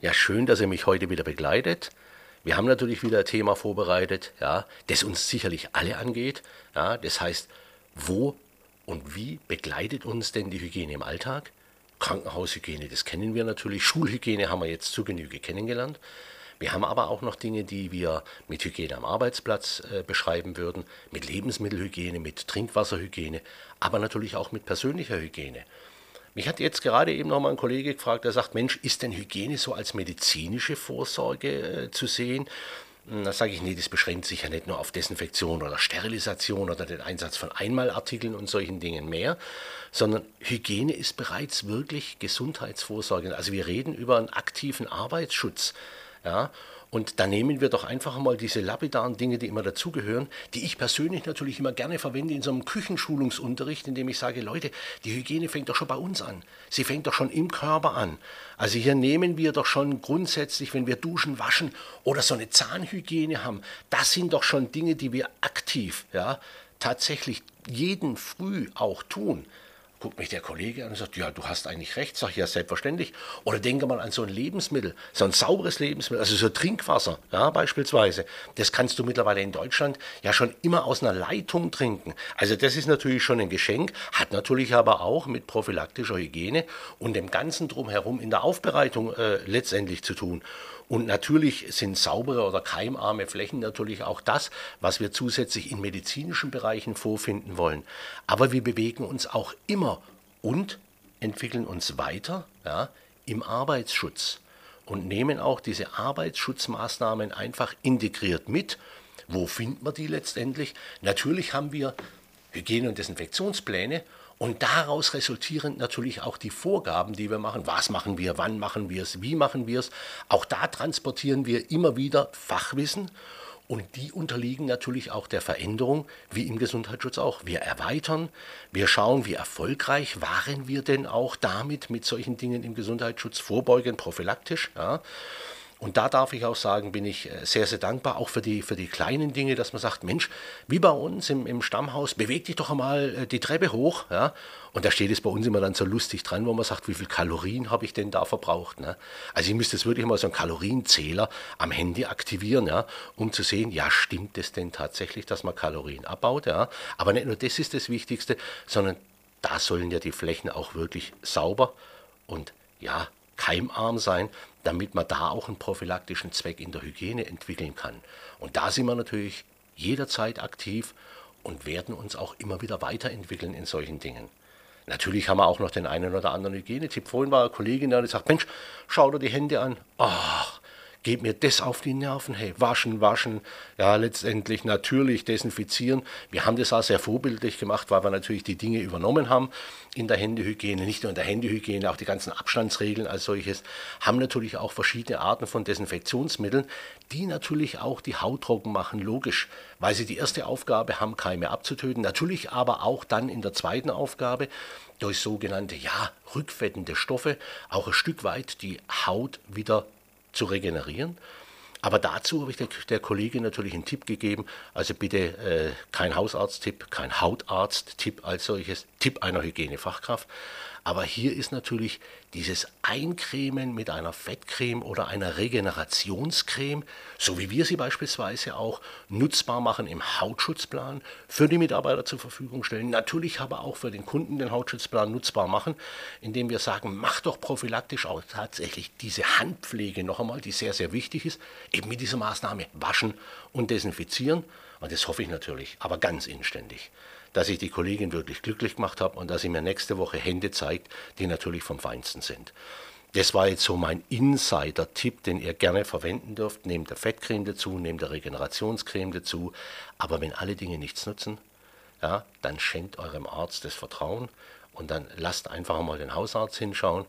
Ja, schön, dass ihr mich heute wieder begleitet. Wir haben natürlich wieder ein Thema vorbereitet, ja, das uns sicherlich alle angeht. Ja, das heißt, wo und wie begleitet uns denn die Hygiene im Alltag? Krankenhaushygiene, das kennen wir natürlich. Schulhygiene haben wir jetzt zu Genüge kennengelernt. Wir haben aber auch noch Dinge, die wir mit Hygiene am Arbeitsplatz äh, beschreiben würden, mit Lebensmittelhygiene, mit Trinkwasserhygiene, aber natürlich auch mit persönlicher Hygiene. Mich hat jetzt gerade eben noch mal ein Kollege gefragt, der sagt, Mensch, ist denn Hygiene so als medizinische Vorsorge äh, zu sehen? Da sage ich, nee, das beschränkt sich ja nicht nur auf Desinfektion oder Sterilisation oder den Einsatz von Einmalartikeln und solchen Dingen mehr, sondern Hygiene ist bereits wirklich Gesundheitsvorsorge. Also wir reden über einen aktiven Arbeitsschutz. Ja, und da nehmen wir doch einfach mal diese lapidaren Dinge, die immer dazugehören, die ich persönlich natürlich immer gerne verwende in so einem Küchenschulungsunterricht, indem ich sage, Leute, die Hygiene fängt doch schon bei uns an. Sie fängt doch schon im Körper an. Also hier nehmen wir doch schon grundsätzlich, wenn wir duschen, waschen oder so eine Zahnhygiene haben, das sind doch schon Dinge, die wir aktiv, ja, tatsächlich jeden früh auch tun guckt mich der Kollege an und sagt, ja, du hast eigentlich recht, sag ich ja selbstverständlich. Oder denke mal an so ein Lebensmittel, so ein sauberes Lebensmittel, also so Trinkwasser, ja, beispielsweise. Das kannst du mittlerweile in Deutschland ja schon immer aus einer Leitung trinken. Also das ist natürlich schon ein Geschenk, hat natürlich aber auch mit prophylaktischer Hygiene und dem Ganzen drumherum in der Aufbereitung äh, letztendlich zu tun. Und natürlich sind saubere oder keimarme Flächen natürlich auch das, was wir zusätzlich in medizinischen Bereichen vorfinden wollen. Aber wir bewegen uns auch immer und entwickeln uns weiter ja, im Arbeitsschutz und nehmen auch diese Arbeitsschutzmaßnahmen einfach integriert mit. Wo finden wir die letztendlich? Natürlich haben wir Hygiene- und Desinfektionspläne und daraus resultierend natürlich auch die Vorgaben, die wir machen. Was machen wir, wann machen wir es, wie machen wir es. Auch da transportieren wir immer wieder Fachwissen und die unterliegen natürlich auch der Veränderung, wie im Gesundheitsschutz auch. Wir erweitern, wir schauen, wie erfolgreich waren wir denn auch damit mit solchen Dingen im Gesundheitsschutz vorbeugend, prophylaktisch. Ja. Und da darf ich auch sagen, bin ich äh, sehr, sehr dankbar, auch für die, für die kleinen Dinge, dass man sagt, Mensch, wie bei uns im, im Stammhaus, beweg dich doch einmal äh, die Treppe hoch. Ja? Und da steht es bei uns immer dann so lustig dran, wo man sagt, wie viel Kalorien habe ich denn da verbraucht. Ne? Also ich müsste jetzt wirklich mal so einen Kalorienzähler am Handy aktivieren, ja, um zu sehen, ja, stimmt es denn tatsächlich, dass man Kalorien abbaut. Ja? Aber nicht nur das ist das Wichtigste, sondern da sollen ja die Flächen auch wirklich sauber und ja, keimarm sein, damit man da auch einen prophylaktischen Zweck in der Hygiene entwickeln kann. Und da sind wir natürlich jederzeit aktiv und werden uns auch immer wieder weiterentwickeln in solchen Dingen. Natürlich haben wir auch noch den einen oder anderen Hygienetipp. Vorhin war eine Kollegin da, die sagt, Mensch, schau dir die Hände an. Ach, geht mir das auf die Nerven. Hey, waschen, waschen, ja, letztendlich natürlich desinfizieren. Wir haben das auch sehr vorbildlich gemacht, weil wir natürlich die Dinge übernommen haben in der Händehygiene, nicht nur in der Händehygiene, auch die ganzen Abstandsregeln als solches, haben natürlich auch verschiedene Arten von Desinfektionsmitteln, die natürlich auch die Haut trocken machen, logisch, weil sie die erste Aufgabe haben, Keime abzutöten, natürlich aber auch dann in der zweiten Aufgabe durch sogenannte, ja, rückfettende Stoffe auch ein Stück weit die Haut wieder zu regenerieren. Aber dazu habe ich der, der Kollegin natürlich einen Tipp gegeben. Also bitte äh, kein Hausarzt-Tipp, kein Hautarzt-Tipp als solches, Tipp einer Hygienefachkraft. Aber hier ist natürlich dieses Eincremen mit einer Fettcreme oder einer Regenerationscreme, so wie wir sie beispielsweise auch nutzbar machen im Hautschutzplan, für die Mitarbeiter zur Verfügung stellen. Natürlich aber auch für den Kunden den Hautschutzplan nutzbar machen, indem wir sagen, mach doch prophylaktisch auch tatsächlich diese Handpflege noch einmal, die sehr, sehr wichtig ist, eben mit dieser Maßnahme waschen und desinfizieren. Und das hoffe ich natürlich, aber ganz inständig dass ich die Kollegin wirklich glücklich gemacht habe und dass sie mir nächste Woche Hände zeigt, die natürlich vom Feinsten sind. Das war jetzt so mein Insider-Tipp, den ihr gerne verwenden dürft. Nehmt der Fettcreme dazu, nehmt der Regenerationscreme dazu. Aber wenn alle Dinge nichts nutzen, ja, dann schenkt eurem Arzt das Vertrauen und dann lasst einfach mal den Hausarzt hinschauen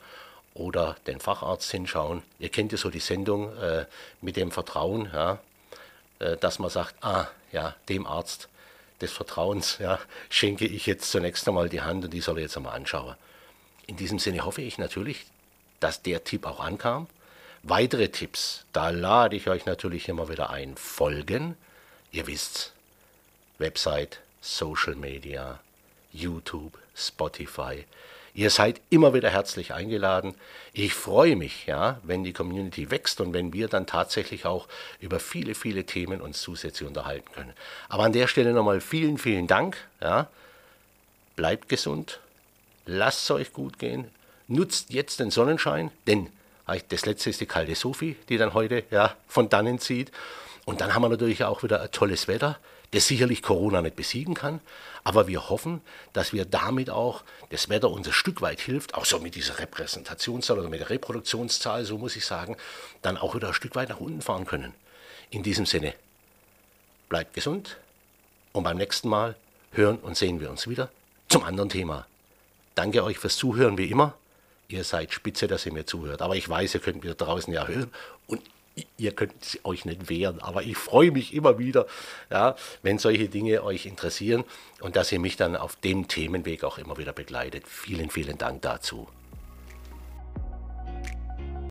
oder den Facharzt hinschauen. Ihr kennt ja so die Sendung äh, mit dem Vertrauen, ja, dass man sagt, ah ja, dem Arzt des Vertrauens ja, schenke ich jetzt zunächst einmal die Hand und die soll ich jetzt einmal anschauen. In diesem Sinne hoffe ich natürlich, dass der Tipp auch ankam. Weitere Tipps, da lade ich euch natürlich immer wieder ein. Folgen, ihr wisst, Website, Social Media, YouTube, Spotify. Ihr seid immer wieder herzlich eingeladen. Ich freue mich, ja, wenn die Community wächst und wenn wir dann tatsächlich auch über viele, viele Themen uns zusätzlich unterhalten können. Aber an der Stelle nochmal vielen, vielen Dank. Ja. Bleibt gesund, lasst es euch gut gehen, nutzt jetzt den Sonnenschein, denn das letzte ist die kalte Sophie, die dann heute ja, von dannen zieht. Und dann haben wir natürlich auch wieder ein tolles Wetter das sicherlich Corona nicht besiegen kann. Aber wir hoffen, dass wir damit auch das Wetter uns ein Stück weit hilft, auch so mit dieser Repräsentationszahl oder mit der Reproduktionszahl, so muss ich sagen, dann auch wieder ein Stück weit nach unten fahren können. In diesem Sinne, bleibt gesund und beim nächsten Mal hören und sehen wir uns wieder zum anderen Thema. Danke euch fürs Zuhören wie immer. Ihr seid spitze, dass ihr mir zuhört. Aber ich weiß, ihr könnt mir draußen ja hören und ihr könnt euch nicht wehren, aber ich freue mich immer wieder, ja, wenn solche Dinge euch interessieren und dass ihr mich dann auf dem Themenweg auch immer wieder begleitet. Vielen, vielen Dank dazu.